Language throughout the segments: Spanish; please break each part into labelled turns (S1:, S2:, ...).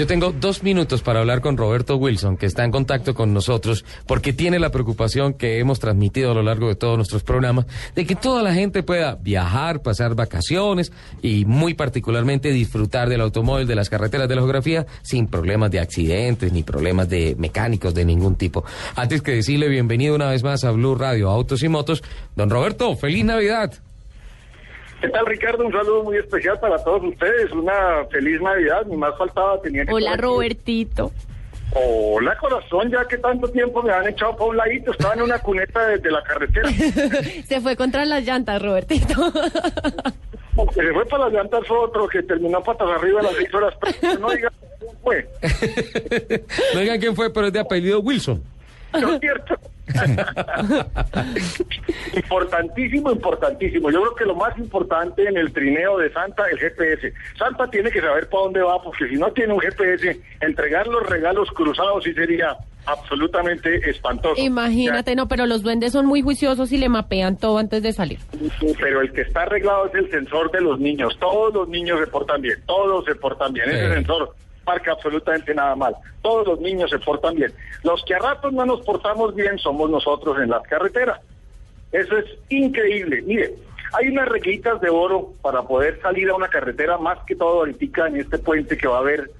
S1: yo tengo dos minutos para hablar con Roberto Wilson, que está en contacto con nosotros, porque tiene la preocupación que hemos transmitido a lo largo de todos nuestros programas, de que toda la gente pueda viajar, pasar vacaciones y muy particularmente disfrutar del automóvil, de las carreteras de la geografía, sin problemas de accidentes ni problemas de mecánicos de ningún tipo. Antes que decirle bienvenido una vez más a Blue Radio, Autos y Motos, don Roberto, feliz Navidad.
S2: ¿Qué tal, Ricardo? Un saludo muy especial para todos ustedes. Una feliz Navidad. Ni más faltaba. Tenía que
S3: Hola, Robertito.
S2: Hola, corazón. Ya que tanto tiempo me han echado por un ladito. Estaba en una cuneta desde la carretera.
S3: Se fue contra las llantas, Robertito.
S2: Se fue para las llantas fue otro que terminó patas arriba a las seis horas. no digan quién fue.
S1: no digan quién fue, pero es de apellido Wilson.
S2: No es cierto. importantísimo, importantísimo. Yo creo que lo más importante en el trineo de Santa es el GPS. Santa tiene que saber para dónde va, porque si no tiene un GPS, entregar los regalos cruzados sí sería absolutamente espantoso.
S3: Imagínate, no, pero los duendes son muy juiciosos y le mapean todo antes de salir.
S2: Pero el que está arreglado es el sensor de los niños. Todos los niños se portan bien, todos se portan bien. Ese sensor marca absolutamente nada mal. Todos los niños se portan bien. Los que a ratos no nos portamos bien somos nosotros en las carreteras. Eso es increíble. Mire, hay unas reglitas de oro para poder salir a una carretera, más que todo ahorita en este puente que va a haber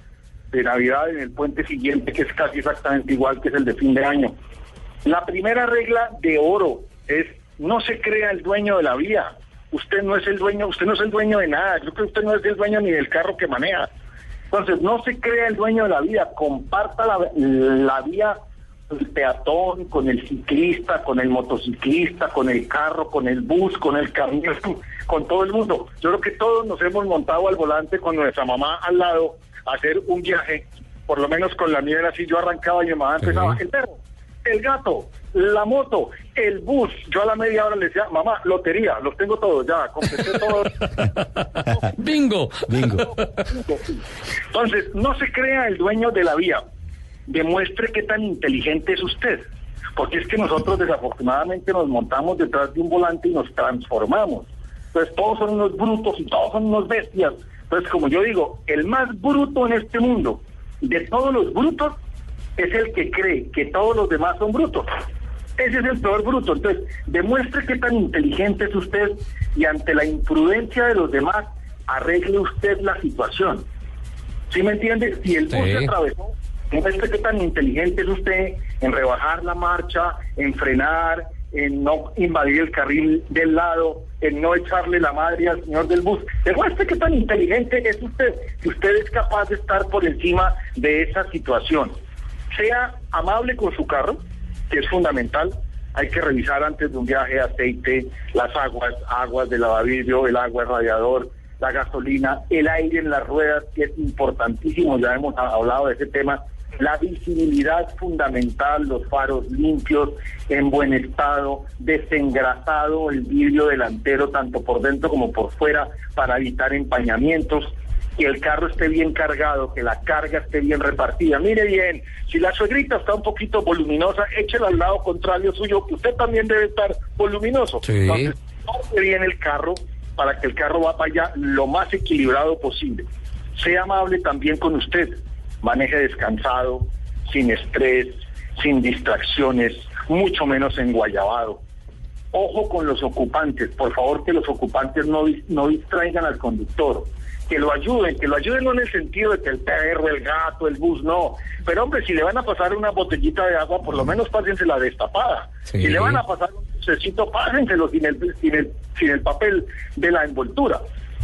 S2: de Navidad, en el puente siguiente, que es casi exactamente igual que es el de fin de año. La primera regla de oro es no se crea el dueño de la vía. Usted no es el dueño, usted no es el dueño de nada. Yo creo que usted no es el dueño ni del carro que maneja. Entonces, no se crea el dueño de la vía, comparta la, la vía el peatón, con el ciclista, con el motociclista, con el carro, con el bus, con el camión, con todo el mundo. Yo creo que todos nos hemos montado al volante con nuestra mamá al lado a hacer un viaje, por lo menos con la era así, yo arrancaba y mi mamá empezaba, el perro, el gato, la moto, el bus. Yo a la media hora le decía, mamá, lotería, los tengo todos ya, completé todos.
S1: bingo, bingo.
S2: Entonces, no se crea el dueño de la vía. Demuestre qué tan inteligente es usted. Porque es que nosotros desafortunadamente nos montamos detrás de un volante y nos transformamos. Entonces todos son unos brutos y todos son unos bestias. Entonces, como yo digo, el más bruto en este mundo de todos los brutos es el que cree que todos los demás son brutos. Ese es el peor bruto. Entonces, demuestre qué tan inteligente es usted y ante la imprudencia de los demás, arregle usted la situación. ¿Sí me entiende? Si el bus se atravesó, demuestre qué tan inteligente es usted en rebajar la marcha, en frenar, en no invadir el carril del lado, en no echarle la madre al señor del bus. Demuestre qué tan inteligente es usted, que usted es capaz de estar por encima de esa situación. Sea amable con su carro, que es fundamental. Hay que revisar antes de un viaje aceite, las aguas, aguas de lavavidrio, el agua, el radiador, la gasolina, el aire en las ruedas, que es importantísimo, ya hemos hablado de ese tema, la visibilidad fundamental, los faros limpios, en buen estado, desengrasado el vidrio delantero tanto por dentro como por fuera para evitar empañamientos, que el carro esté bien cargado, que la carga esté bien repartida. Mire bien, si la suegrita está un poquito voluminosa, échela al lado contrario suyo, que usted también debe estar voluminoso.
S1: Sí.
S2: Entonces, bien el carro para que el carro vaya lo más equilibrado posible. Sea amable también con usted, maneje descansado, sin estrés, sin distracciones, mucho menos enguayabado. Ojo con los ocupantes, por favor que los ocupantes no, no distraigan al conductor que lo ayuden, que lo ayuden no en el sentido de que el perro, el gato, el bus, no. Pero hombre, si le van a pasar una botellita de agua, por lo menos pásensela destapada. Si le van a pasar un necesito pásenselo sin el, sin el, sin el papel de la envoltura.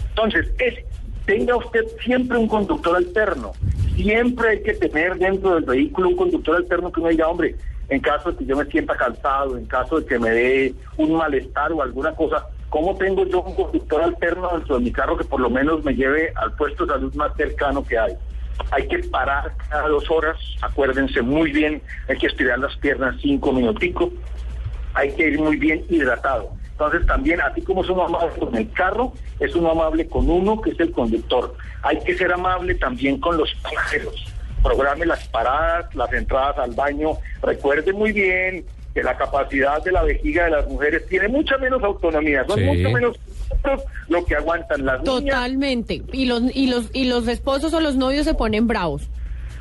S2: Entonces, es, tenga usted siempre un conductor alterno. Siempre hay que tener dentro del vehículo un conductor alterno que uno diga, hombre, en caso de que yo me sienta cansado, en caso de que me dé un malestar o alguna cosa, ¿Cómo tengo yo un conductor alterno dentro de mi carro que por lo menos me lleve al puesto de salud más cercano que hay? Hay que parar cada dos horas, acuérdense muy bien, hay que estirar las piernas cinco minuticos, hay que ir muy bien hidratado. Entonces también, así como es uno amable con el carro, es uno amable con uno que es el conductor. Hay que ser amable también con los pasajeros. Programe las paradas, las entradas al baño. Recuerde muy bien que la capacidad de la vejiga de las mujeres tiene mucha menos autonomía, son mucho menos lo que aguantan las
S3: Totalmente. Y los y los y los esposos o los novios se ponen bravos.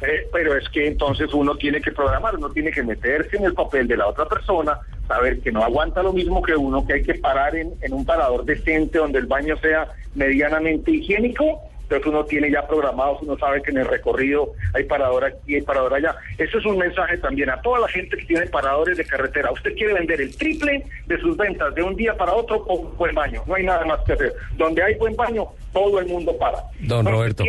S2: Eh, pero es que entonces uno tiene que programar, uno tiene que meterse en el papel de la otra persona, saber que no aguanta lo mismo que uno, que hay que parar en, en un parador decente donde el baño sea medianamente higiénico. Entonces uno tiene ya programados, uno sabe que en el recorrido hay parador aquí, hay parador allá. Eso es un mensaje también a toda la gente que tiene paradores de carretera. Usted quiere vender el triple de sus ventas de un día para otro con buen baño. No hay nada más que hacer. Donde hay buen baño, todo el mundo para.
S1: Don Roberto.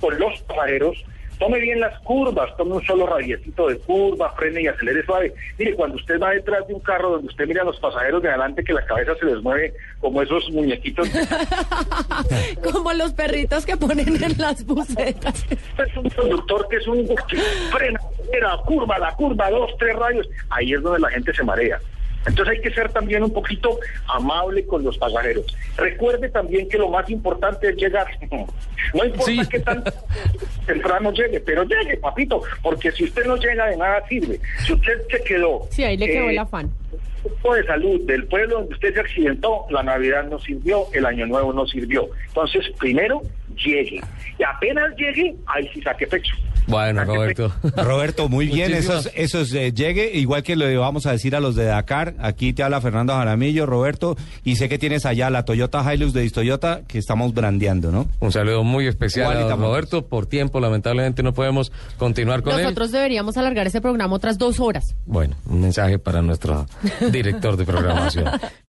S2: Con los pasajeros, tome bien las curvas, tome un solo radiecito de curva, frene y acelere suave. Mire, cuando usted va detrás de un carro donde usted mira a los pasajeros de adelante que la cabeza se les mueve como esos muñequitos.
S3: Como los perritos que ponen en las bucetas.
S2: es un conductor que es un que frena, la curva, la curva, dos, tres rayos. Ahí es donde la gente se marea. Entonces hay que ser también un poquito amable con los pasajeros. Recuerde también que lo más importante es llegar. No importa
S1: Sí.
S2: qué tan temprano llegue, pero llegue, papito, porque si usted no llega de nada sirve. Si usted se quedó
S3: Sí, ahí le quedó
S2: eh,
S3: el afán.
S2: grupo de salud del pueblo donde usted se accidentó, la Navidad no sirvió, el Año Nuevo no sirvió. Entonces, primero, llegue. Y apenas llegue, ahí sí saque pecho.
S1: Bueno, Roberto.
S4: Roberto, muy bien,
S1: Muchísimas-
S4: esos, esos eh, llegue, igual que le vamos a decir a los de Dakar, aquí te habla Fernando Jaramillo, Roberto, y sé que tienes allá la Toyota Hilux de Toyota que estamos brandeando, ¿no?
S1: Un saludo muy especial a. Roberto. Por tiempo, lamentablemente, no podemos continuar con él.
S3: Nosotros deberíamos alargar ese programa otras dos horas.
S1: Bueno, un mensaje para nuestro director de programación.